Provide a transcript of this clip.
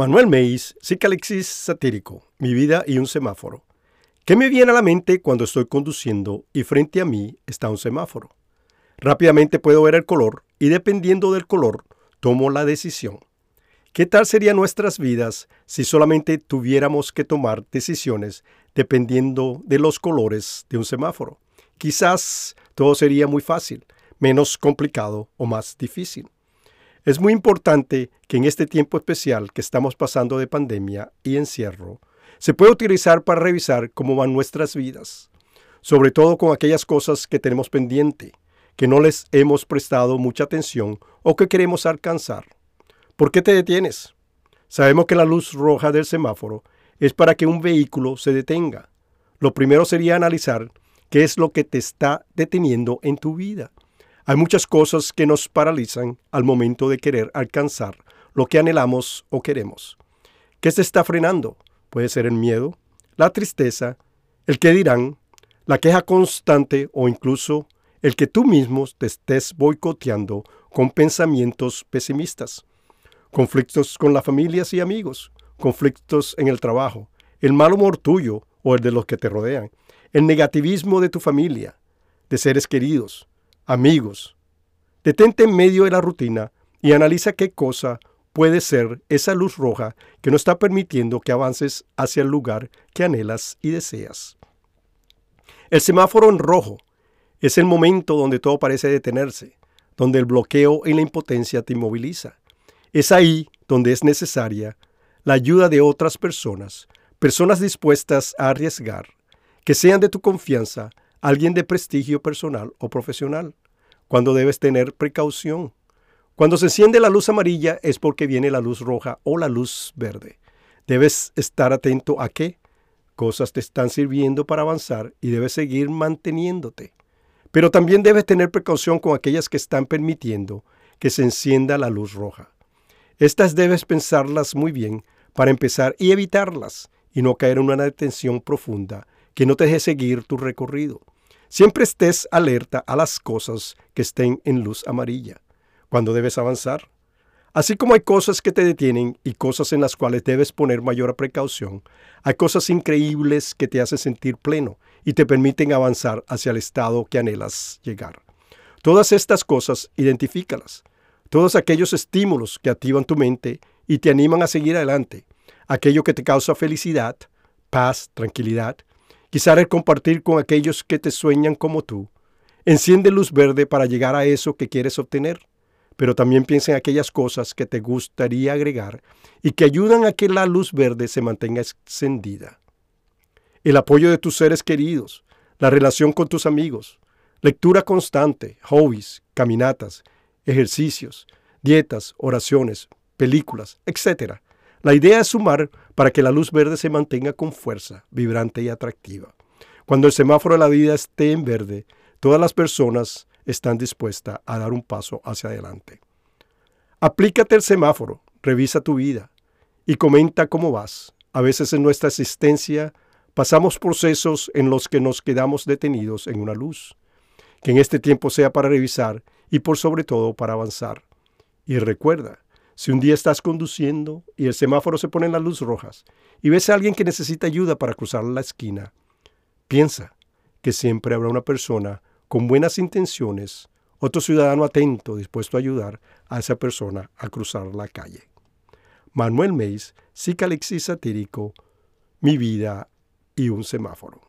Manuel Meis, psicalexis satírico, mi vida y un semáforo. ¿Qué me viene a la mente cuando estoy conduciendo y frente a mí está un semáforo? Rápidamente puedo ver el color y dependiendo del color tomo la decisión. ¿Qué tal serían nuestras vidas si solamente tuviéramos que tomar decisiones dependiendo de los colores de un semáforo? Quizás todo sería muy fácil, menos complicado o más difícil. Es muy importante que en este tiempo especial que estamos pasando de pandemia y encierro, se pueda utilizar para revisar cómo van nuestras vidas, sobre todo con aquellas cosas que tenemos pendiente, que no les hemos prestado mucha atención o que queremos alcanzar. ¿Por qué te detienes? Sabemos que la luz roja del semáforo es para que un vehículo se detenga. Lo primero sería analizar qué es lo que te está deteniendo en tu vida. Hay muchas cosas que nos paralizan al momento de querer alcanzar lo que anhelamos o queremos. ¿Qué se está frenando? Puede ser el miedo, la tristeza, el que dirán, la queja constante o incluso el que tú mismo te estés boicoteando con pensamientos pesimistas. Conflictos con las familias y amigos, conflictos en el trabajo, el mal humor tuyo o el de los que te rodean, el negativismo de tu familia, de seres queridos, amigos. Detente en medio de la rutina y analiza qué cosa puede ser esa luz roja que no está permitiendo que avances hacia el lugar que anhelas y deseas. El semáforo en rojo es el momento donde todo parece detenerse, donde el bloqueo y la impotencia te inmoviliza. Es ahí donde es necesaria la ayuda de otras personas, personas dispuestas a arriesgar, que sean de tu confianza, alguien de prestigio personal o profesional cuando debes tener precaución. Cuando se enciende la luz amarilla es porque viene la luz roja o la luz verde. Debes estar atento a qué cosas te están sirviendo para avanzar y debes seguir manteniéndote. Pero también debes tener precaución con aquellas que están permitiendo que se encienda la luz roja. Estas debes pensarlas muy bien para empezar y evitarlas y no caer en una detención profunda que no te deje seguir tu recorrido. Siempre estés alerta a las cosas que estén en luz amarilla, cuando debes avanzar. Así como hay cosas que te detienen y cosas en las cuales debes poner mayor precaución, hay cosas increíbles que te hacen sentir pleno y te permiten avanzar hacia el estado que anhelas llegar. Todas estas cosas, identifícalas. Todos aquellos estímulos que activan tu mente y te animan a seguir adelante. Aquello que te causa felicidad, paz, tranquilidad, Quizá el compartir con aquellos que te sueñan como tú. Enciende luz verde para llegar a eso que quieres obtener, pero también piensa en aquellas cosas que te gustaría agregar y que ayudan a que la luz verde se mantenga encendida. El apoyo de tus seres queridos, la relación con tus amigos, lectura constante, hobbies, caminatas, ejercicios, dietas, oraciones, películas, etc. La idea es sumar para que la luz verde se mantenga con fuerza, vibrante y atractiva. Cuando el semáforo de la vida esté en verde, todas las personas están dispuestas a dar un paso hacia adelante. Aplícate el semáforo, revisa tu vida y comenta cómo vas. A veces en nuestra existencia pasamos procesos en los que nos quedamos detenidos en una luz. Que en este tiempo sea para revisar y por sobre todo para avanzar. Y recuerda, si un día estás conduciendo y el semáforo se pone en las luces rojas y ves a alguien que necesita ayuda para cruzar la esquina, piensa que siempre habrá una persona con buenas intenciones, otro ciudadano atento dispuesto a ayudar a esa persona a cruzar la calle. Manuel Meis, psicalexis satírico, Mi vida y un semáforo.